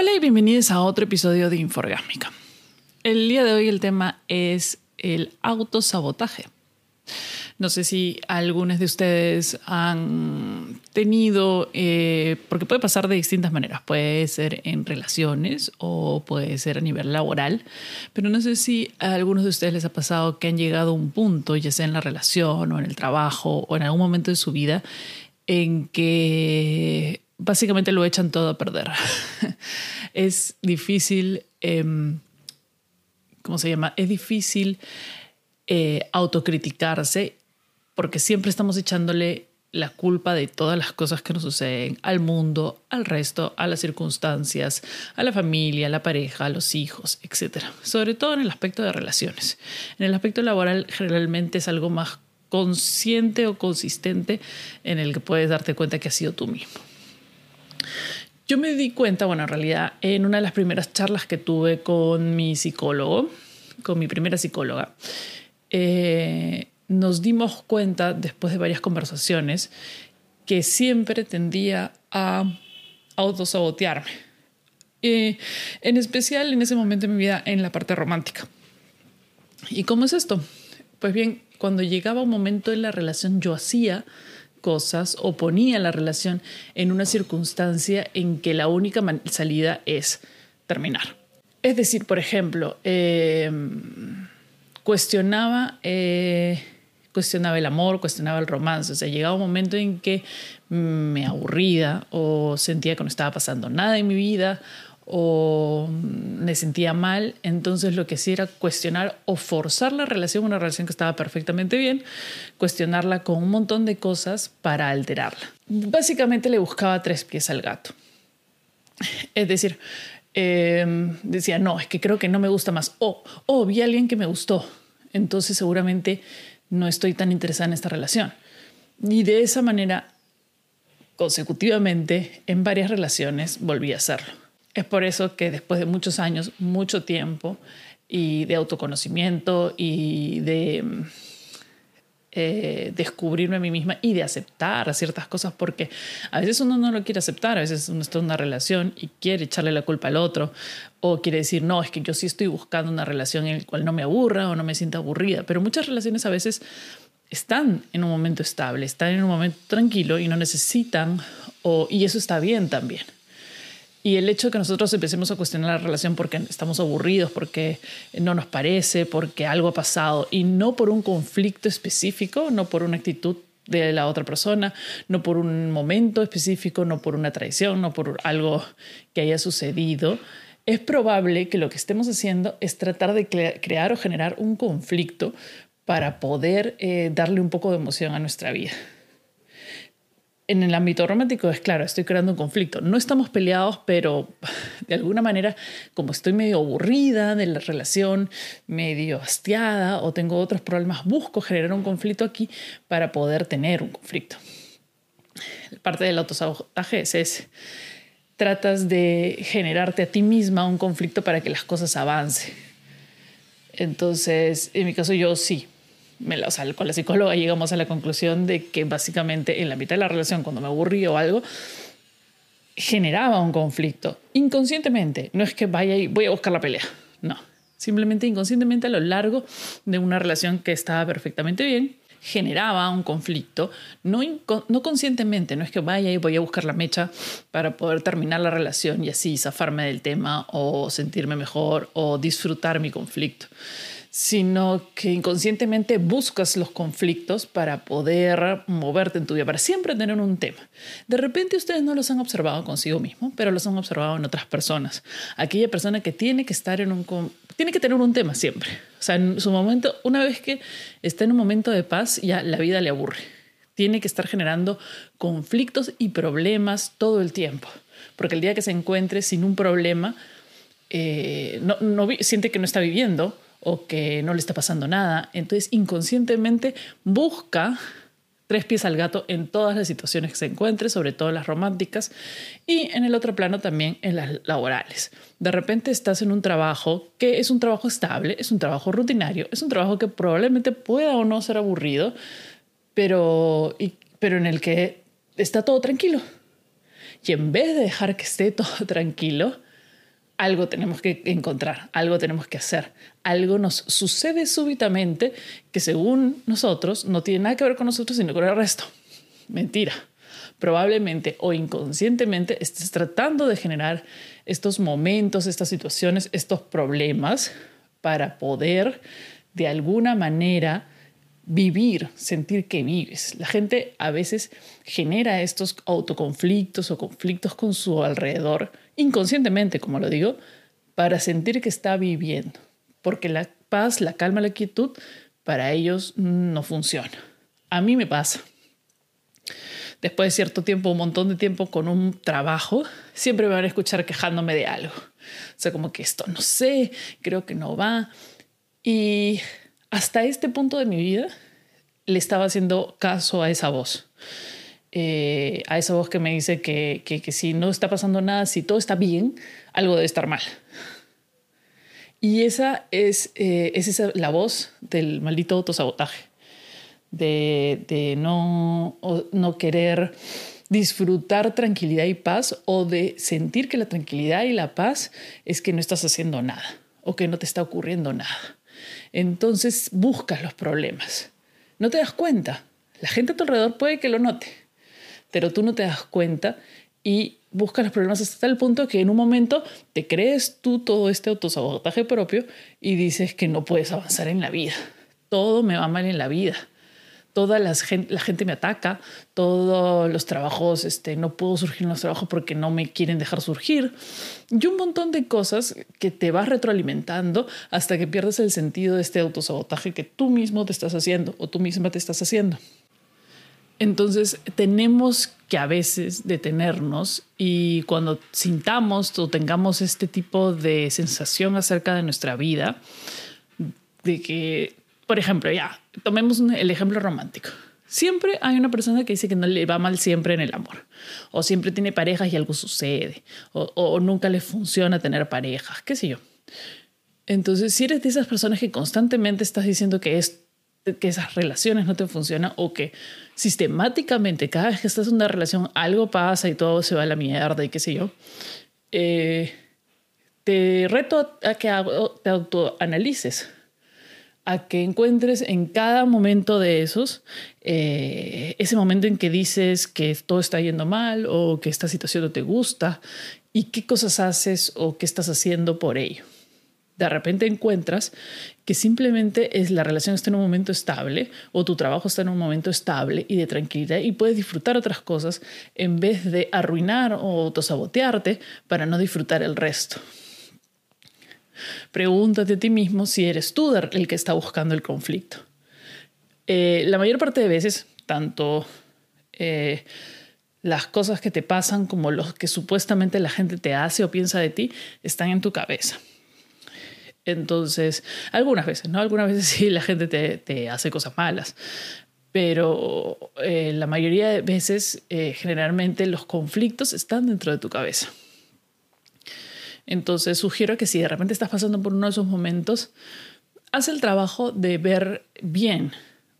Hola y bienvenidos a otro episodio de Inforgásmica. El día de hoy el tema es el autosabotaje. No sé si algunos de ustedes han tenido, eh, porque puede pasar de distintas maneras, puede ser en relaciones o puede ser a nivel laboral, pero no sé si a algunos de ustedes les ha pasado que han llegado a un punto, ya sea en la relación o en el trabajo o en algún momento de su vida, en que básicamente lo echan todo a perder. es difícil, em, ¿cómo se llama? Es difícil eh, autocriticarse porque siempre estamos echándole la culpa de todas las cosas que nos suceden al mundo, al resto, a las circunstancias, a la familia, a la pareja, a los hijos, etc. Sobre todo en el aspecto de relaciones. En el aspecto laboral generalmente es algo más consciente o consistente en el que puedes darte cuenta que has sido tú mismo. Yo me di cuenta, bueno, en realidad, en una de las primeras charlas que tuve con mi psicólogo, con mi primera psicóloga, eh, nos dimos cuenta, después de varias conversaciones, que siempre tendía a autosabotearme. Eh, en especial en ese momento de mi vida, en la parte romántica. ¿Y cómo es esto? Pues bien, cuando llegaba un momento en la relación, yo hacía cosas o ponía la relación en una circunstancia en que la única salida es terminar. Es decir, por ejemplo, em, cuestionaba, eh, cuestionaba el amor, cuestionaba el romance. O sea, llegaba un momento en que me aburría o sentía que no estaba pasando nada en mi vida o me sentía mal, entonces lo que hacía era cuestionar o forzar la relación, una relación que estaba perfectamente bien, cuestionarla con un montón de cosas para alterarla. Básicamente le buscaba tres pies al gato. Es decir, em, decía, no, es que creo que no me gusta más. O, oh, vi a alguien que me gustó, entonces seguramente no estoy tan interesada en esta relación. Y de esa manera, consecutivamente, en varias relaciones volví a hacerlo. Es por eso que después de muchos años, mucho tiempo y de autoconocimiento y de eh, descubrirme a mí misma y de aceptar ciertas cosas, porque a veces uno no lo quiere aceptar, a veces uno está en una relación y quiere echarle la culpa al otro, o quiere decir, no, es que yo sí estoy buscando una relación en la cual no me aburra o no me sienta aburrida, pero muchas relaciones a veces están en un momento estable, están en un momento tranquilo y no necesitan, o, y eso está bien también. Y el hecho de que nosotros empecemos a cuestionar la relación porque estamos aburridos, porque no nos parece, porque algo ha pasado, y no por un conflicto específico, no por una actitud de la otra persona, no por un momento específico, no por una traición, no por algo que haya sucedido, es probable que lo que estemos haciendo es tratar de crear o generar un conflicto para poder eh, darle un poco de emoción a nuestra vida en el ámbito romántico es claro, estoy creando un conflicto. No estamos peleados, pero de alguna manera, como estoy medio aburrida de la relación, medio hastiada o tengo otros problemas, busco generar un conflicto aquí para poder tener un conflicto. Parte del autosabotaje es. Tratas de generarte a ti misma un conflicto para que las cosas avancen. Entonces, en mi caso, yo sí, me o sea, con la psicóloga llegamos a la conclusión de que básicamente en la mitad de la relación, cuando me aburrí o algo, generaba un conflicto inconscientemente. No es que vaya y voy a buscar la pelea. No. Simplemente inconscientemente a lo largo de una relación que estaba perfectamente bien, generaba un conflicto, no, no conscientemente, no es que vaya y voy a buscar la mecha para poder terminar la relación y así zafarme del tema o sentirme mejor o disfrutar mi conflicto sino que inconscientemente buscas los conflictos para poder moverte en tu vida, para siempre tener un tema. De repente ustedes no los han observado consigo mismo, pero los han observado en otras personas. Aquella persona que tiene que estar en un tiene que tener un tema siempre. O sea, en su momento, una vez que está en un momento de paz, ya la vida le aburre. Tiene que estar generando conflictos y problemas todo el tiempo. Porque el día que se encuentre sin un problema, eh, no, siente que no está viviendo o que no le está pasando nada. Entonces, inconscientemente busca tres pies al gato en todas las situaciones que se encuentre, sobre todo las románticas, y en el otro plano también en las laborales. De repente estás en un trabajo que es un trabajo estable, es un trabajo rutinario, es un trabajo que probablemente pueda o no ser aburrido, pero, pero en el que está todo tranquilo. Y en vez de dejar que esté todo tranquilo, algo tenemos que encontrar, algo tenemos que hacer, algo nos sucede súbitamente que según nosotros no tiene nada que ver con nosotros, sino con el resto. Mentira. Probablemente o inconscientemente estés tratando de generar estos momentos, estas situaciones, estos problemas para poder de alguna manera vivir, sentir que vives. La gente a veces genera estos autoconflictos o conflictos con su alrededor, inconscientemente, como lo digo, para sentir que está viviendo. Porque la paz, la calma, la quietud, para ellos no funciona. A mí me pasa. Después de cierto tiempo, un montón de tiempo con un trabajo, siempre me van a escuchar quejándome de algo. O sea, como que esto no sé, creo que no va. Y hasta este punto de mi vida le estaba haciendo caso a esa voz. Eh, a esa voz que me dice que, que, si no está pasando nada, si todo está bien, algo debe estar mal. Y esa es, eh, es la voz del maldito autosabotaje, de, de no, no querer disfrutar tranquilidad y paz o de sentir que la tranquilidad y la paz es que no estás haciendo nada o que no te está ocurriendo nada entonces buscas los problemas. No te das cuenta. La gente a tu alrededor puede que lo note, pero tú no te das cuenta y buscas los problemas hasta el punto que en un momento te crees tú todo este autosabotaje propio y dices que no puedes avanzar en la vida. Todo me va mal en la vida toda la gente, la gente me ataca, todos los trabajos, este, no puedo surgir en los trabajos porque no me quieren dejar surgir, y un montón de cosas que te vas retroalimentando hasta que pierdes el sentido de este autosabotaje que tú mismo te estás haciendo o tú misma te estás haciendo. Entonces tenemos que a veces detenernos y cuando sintamos o tengamos este tipo de sensación acerca de nuestra vida, de que por ejemplo, ya, tomemos el ejemplo romántico. Siempre hay una persona que dice que no le va mal siempre en el amor, o siempre tiene parejas y algo sucede, o, nunca le funciona tener parejas, qué sé yo. Entonces, si eres de esas personas que constantemente estás diciendo que, es, que esas relaciones no te funcionan o que sistemáticamente cada vez que estás en una relación algo pasa y todo se va a la mierda y qué sé yo, eh, te reto a que te autoanalices a que encuentres en cada momento de esos eh, ese momento en que dices que todo está yendo mal o que esta situación no te gusta y qué cosas haces o qué estás haciendo por ello. De repente encuentras que simplemente es la relación está en un momento estable o tu trabajo está en un momento estable y de tranquilidad y puedes disfrutar otras cosas en vez de arruinar o autosabotearte para no disfrutar el resto. Pregúntate a ti mismo si eres tú el que está buscando el conflicto. Eh, la mayor parte de veces, tanto eh, las cosas que te pasan como los que supuestamente la gente te hace o piensa de ti están en tu cabeza. Entonces, algunas veces, ¿no? Algunas veces sí la gente te, hace cosas malas, pero eh, la mayoría de veces, generalmente, los conflictos están dentro de tu cabeza. Entonces sugiero que si de repente estás pasando por uno de esos momentos, haz el trabajo de ver bien,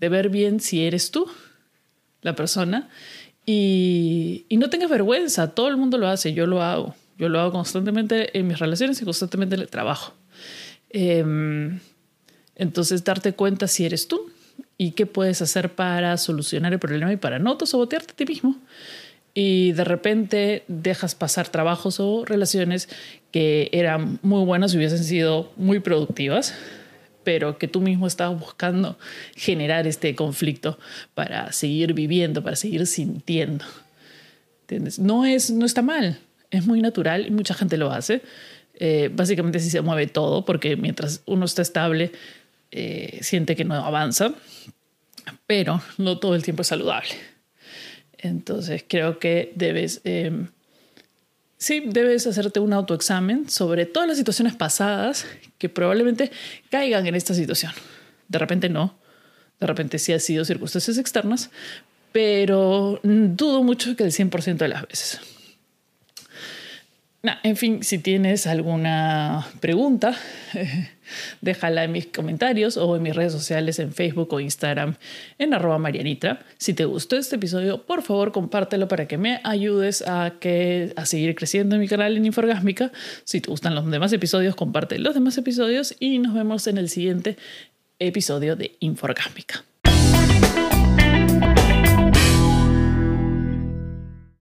de ver bien si eres tú la persona y, no tengas vergüenza, todo el mundo lo hace, yo lo hago, yo lo hago constantemente en mis relaciones y constantemente en el trabajo. Em, entonces darte cuenta si eres tú y qué puedes hacer para solucionar el problema y para no autosabotearte a ti mismo y de repente dejas pasar trabajos o relaciones que eran muy buenas y hubiesen sido muy productivas, pero que tú mismo estabas buscando generar este conflicto para seguir viviendo, para seguir sintiendo. ¿Entiendes? No, es, no está mal, es muy natural y mucha gente lo hace. Eh, básicamente así se mueve todo, porque mientras uno está estable, eh, siente que no avanza, pero no todo el tiempo es saludable. Entonces creo que debes, em, sí, debes hacerte un autoexamen sobre todas las situaciones pasadas que probablemente caigan en esta situación. De repente no, de repente sí ha sido circunstancias externas, pero dudo mucho que el 100% de las veces. En fin, si tienes alguna pregunta, déjala en mis comentarios o en mis redes sociales en Facebook o Instagram en arroba marianitra. Si te gustó este episodio, por favor compártelo para que me ayudes a, que, a seguir creciendo en mi canal en Inforgásmica. Si te gustan los demás episodios, comparte los demás episodios y nos vemos en el siguiente episodio de Inforgásmica.